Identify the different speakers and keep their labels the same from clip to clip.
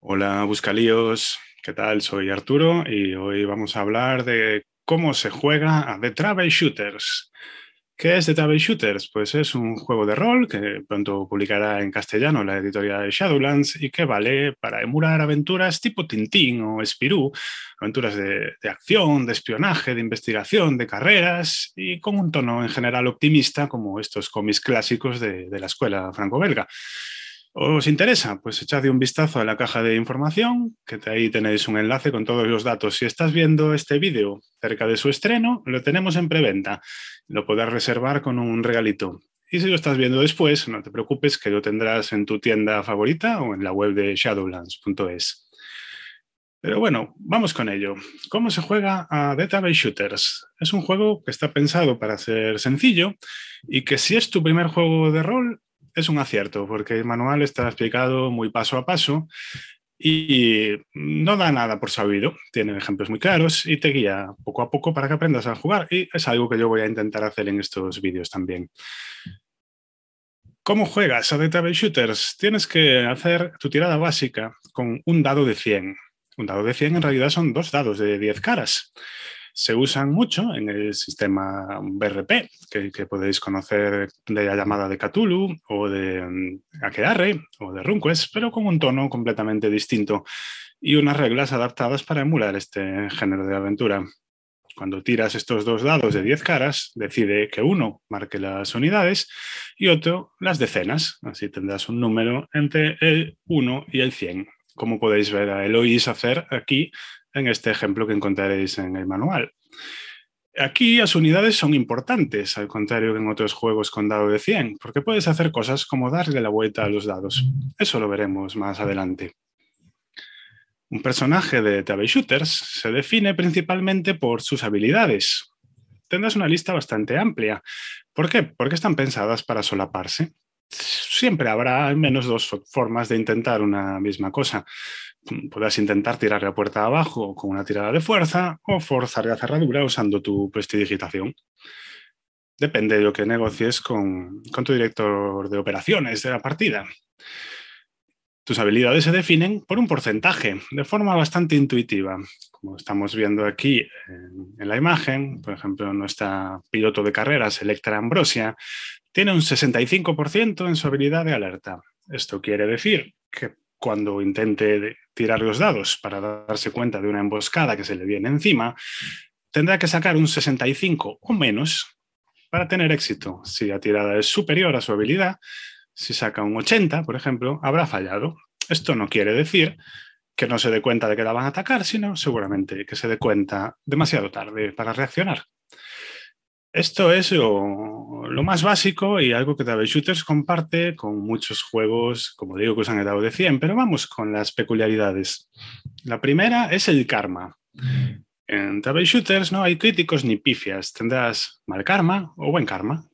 Speaker 1: Hola, Buscalíos. ¿Qué tal? Soy Arturo y hoy vamos a hablar de cómo se juega a The Travel Shooters. ¿Qué es The Travel Shooters? Pues es un juego de rol que pronto publicará en castellano la editorial Shadowlands y que vale para emular aventuras tipo Tintín o Spirou, aventuras de, acción, de espionaje, de investigación, de carreras y con un tono en general optimista como estos cómics clásicos de la escuela franco-belga. ¿Os interesa? Pues echadle un vistazo a la caja de información, que ahí tenéis un enlace con todos los datos. Si estás viendo este vídeo cerca de su estreno, lo tenemos en preventa. Lo podrás reservar con un regalito. Y si lo estás viendo después, no te preocupes que lo tendrás en tu tienda favorita o en la web de shadowlands.es. Pero bueno, vamos con ello. ¿Cómo se juega a Database Shooters? Es un juego que está pensado para ser sencillo y que si es tu primer juego de rol, es un acierto, porque el manual está explicado muy paso a paso y no da nada por sabido. Tiene ejemplos muy claros y te guía poco a poco para que aprendas a jugar. Y es algo que yo voy a intentar hacer en estos vídeos también. ¿Cómo juegas a Database Shooters? Tienes que hacer tu tirada básica con un dado de 100. Un dado de 100 en realidad son dos dados de 10 caras se usan mucho en el sistema BRP, que, podéis conocer de la llamada de Cthulhu o de um, Aquearre o de Runquest, pero con un tono completamente distinto y unas reglas adaptadas para emular este género de aventura. Cuando tiras estos dos dados de 10 caras, decide que uno marque las unidades y otro las decenas. Así tendrás un número entre el 1 y el 100. Como podéis ver a Eloís hacer aquí en este ejemplo que encontraréis en el manual. Aquí las unidades son importantes, al contrario que en otros juegos con dado de 100, porque puedes hacer cosas como darle la vuelta a los dados. Eso lo veremos más adelante. Un personaje de TV Shooters se define principalmente por sus habilidades. Tendrás una lista bastante amplia. ¿Por qué? Porque están pensadas para solaparse. Siempre habrá al menos dos formas de intentar una misma cosa. Podrás intentar tirar la puerta abajo con una tirada de fuerza o forzar la cerradura usando tu prestidigitación. Depende de lo que negocies con, con tu director de operaciones de la partida. Tus habilidades se definen por un porcentaje, de forma bastante intuitiva. Como estamos viendo aquí en, en la imagen, por ejemplo, nuestra piloto de carreras, Electra Ambrosia, tiene un 65% en su habilidad de alerta. Esto quiere decir que cuando intente tirar los dados para darse cuenta de una emboscada que se le viene encima, tendrá que sacar un 65 o menos para tener éxito. Si la tirada es superior a su habilidad, si saca un 80, por ejemplo, habrá fallado. Esto no quiere decir que no se dé cuenta de que la van a atacar, sino seguramente que se dé cuenta demasiado tarde para reaccionar. Esto es lo, más básico y algo que Table Shooters comparte con muchos juegos, como digo, que usan el dado de 100, pero vamos con las peculiaridades. La primera es el karma. En Table Shooters no hay críticos ni pifias, tendrás mal karma o buen karma.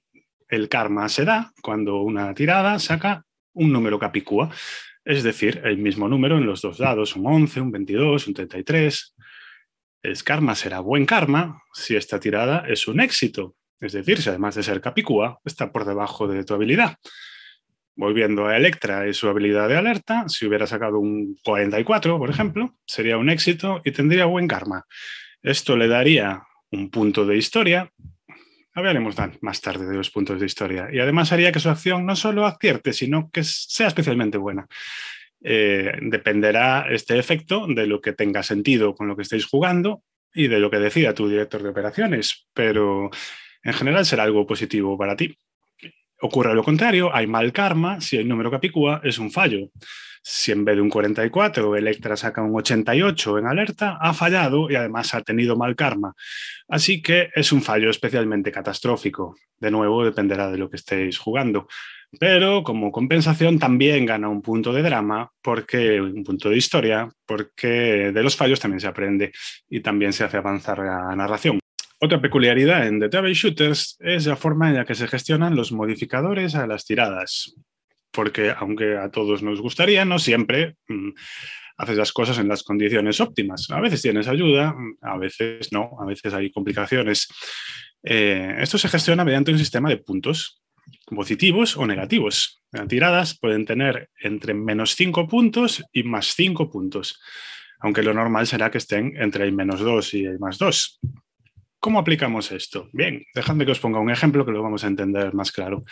Speaker 1: El karma se da cuando una tirada saca un número capicúa, es decir, el mismo número en los dos dados, un 11, un 22, un 33, el karma será buen karma si esta tirada es un éxito. Es decir, si además de ser capicúa, está por debajo de tu habilidad. Volviendo a Electra y su habilidad de alerta, si hubiera sacado un 44, por ejemplo, sería un éxito y tendría buen karma. Esto le daría un punto de historia. Hablaremos más tarde de los puntos de historia. Y además haría que su acción no solo acierte, sino que sea especialmente buena. Eh, dependerá este efecto de lo que tenga sentido con lo que estéis jugando y de lo que decida tu director de operaciones, pero en general será algo positivo para ti. Ocurre lo contrario, hay mal karma si el número capicúa es un fallo. Si en vez de un 44 Electra saca un 88 en alerta, ha fallado y además ha tenido mal karma. Así que es un fallo especialmente catastrófico. De nuevo, dependerá de lo que estéis jugando pero como compensación también gana un punto de drama, porque un punto de historia, porque de los fallos también se aprende y también se hace avanzar la narración. Otra peculiaridad en The Devil Shooters es la forma en la que se gestionan los modificadores a las tiradas, porque aunque a todos nos gustaría, no siempre mm, haces las cosas en las condiciones óptimas. A veces tienes ayuda, a veces no, a veces hay complicaciones. Eh, esto se gestiona mediante un sistema de puntos positivos o negativos. Las tiradas pueden tener entre menos 5 puntos y más 5 puntos, aunque lo normal será que estén entre el menos 2 y el más 2. ¿Cómo aplicamos esto? Bien, dejadme que os ponga un ejemplo que lo vamos a entender más claro.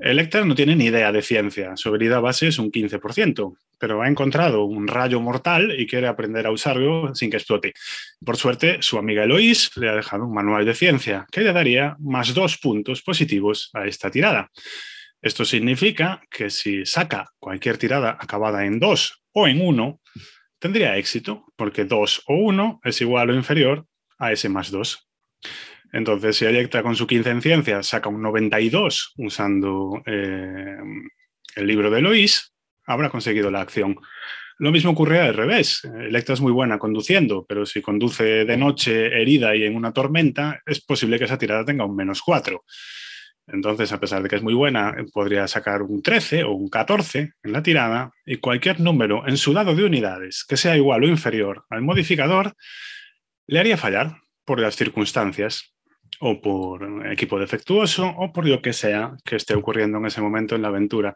Speaker 1: Electra no tiene ni idea de ciencia, su habilidad base es un 15%, pero ha encontrado un rayo mortal y quiere aprender a usarlo sin que explote. Por suerte, su amiga Eloís le ha dejado un manual de ciencia que le daría más dos puntos positivos a esta tirada. Esto significa que si saca cualquier tirada acabada en 2 o en 1, tendría éxito, porque 2 o 1 es igual o inferior a ese más 2. Entonces, si Electra con su 15 en ciencia saca un 92 usando eh, el libro de Lois, habrá conseguido la acción. Lo mismo ocurre al revés. Electra es muy buena conduciendo, pero si conduce de noche herida y en una tormenta, es posible que esa tirada tenga un menos 4. Entonces, a pesar de que es muy buena, podría sacar un 13 o un 14 en la tirada y cualquier número en su dado de unidades que sea igual o inferior al modificador le haría fallar por las circunstancias o por equipo defectuoso o por lo que sea que esté ocurriendo en ese momento en la aventura.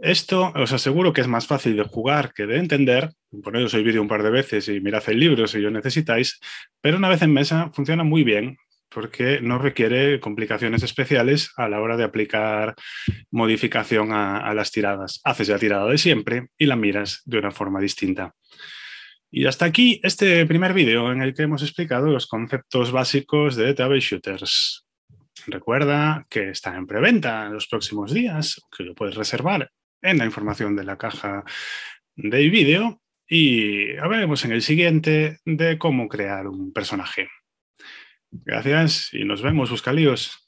Speaker 1: Esto os aseguro que es más fácil de jugar que de entender, por eso soy vídeo un par de veces y mirad el libro si lo necesitáis, pero una vez en mesa funciona muy bien porque no requiere complicaciones especiales a la hora de aplicar modificación a, a las tiradas. Haces la tirada de siempre y la miras de una forma distinta. Y hasta aquí este primer vídeo en el que hemos explicado los conceptos básicos de Table Shooters. Recuerda que está en preventa en los próximos días, que lo puedes reservar en la información de la caja del vídeo y hablaremos en el siguiente de cómo crear un personaje. Gracias y nos vemos, buscalíos.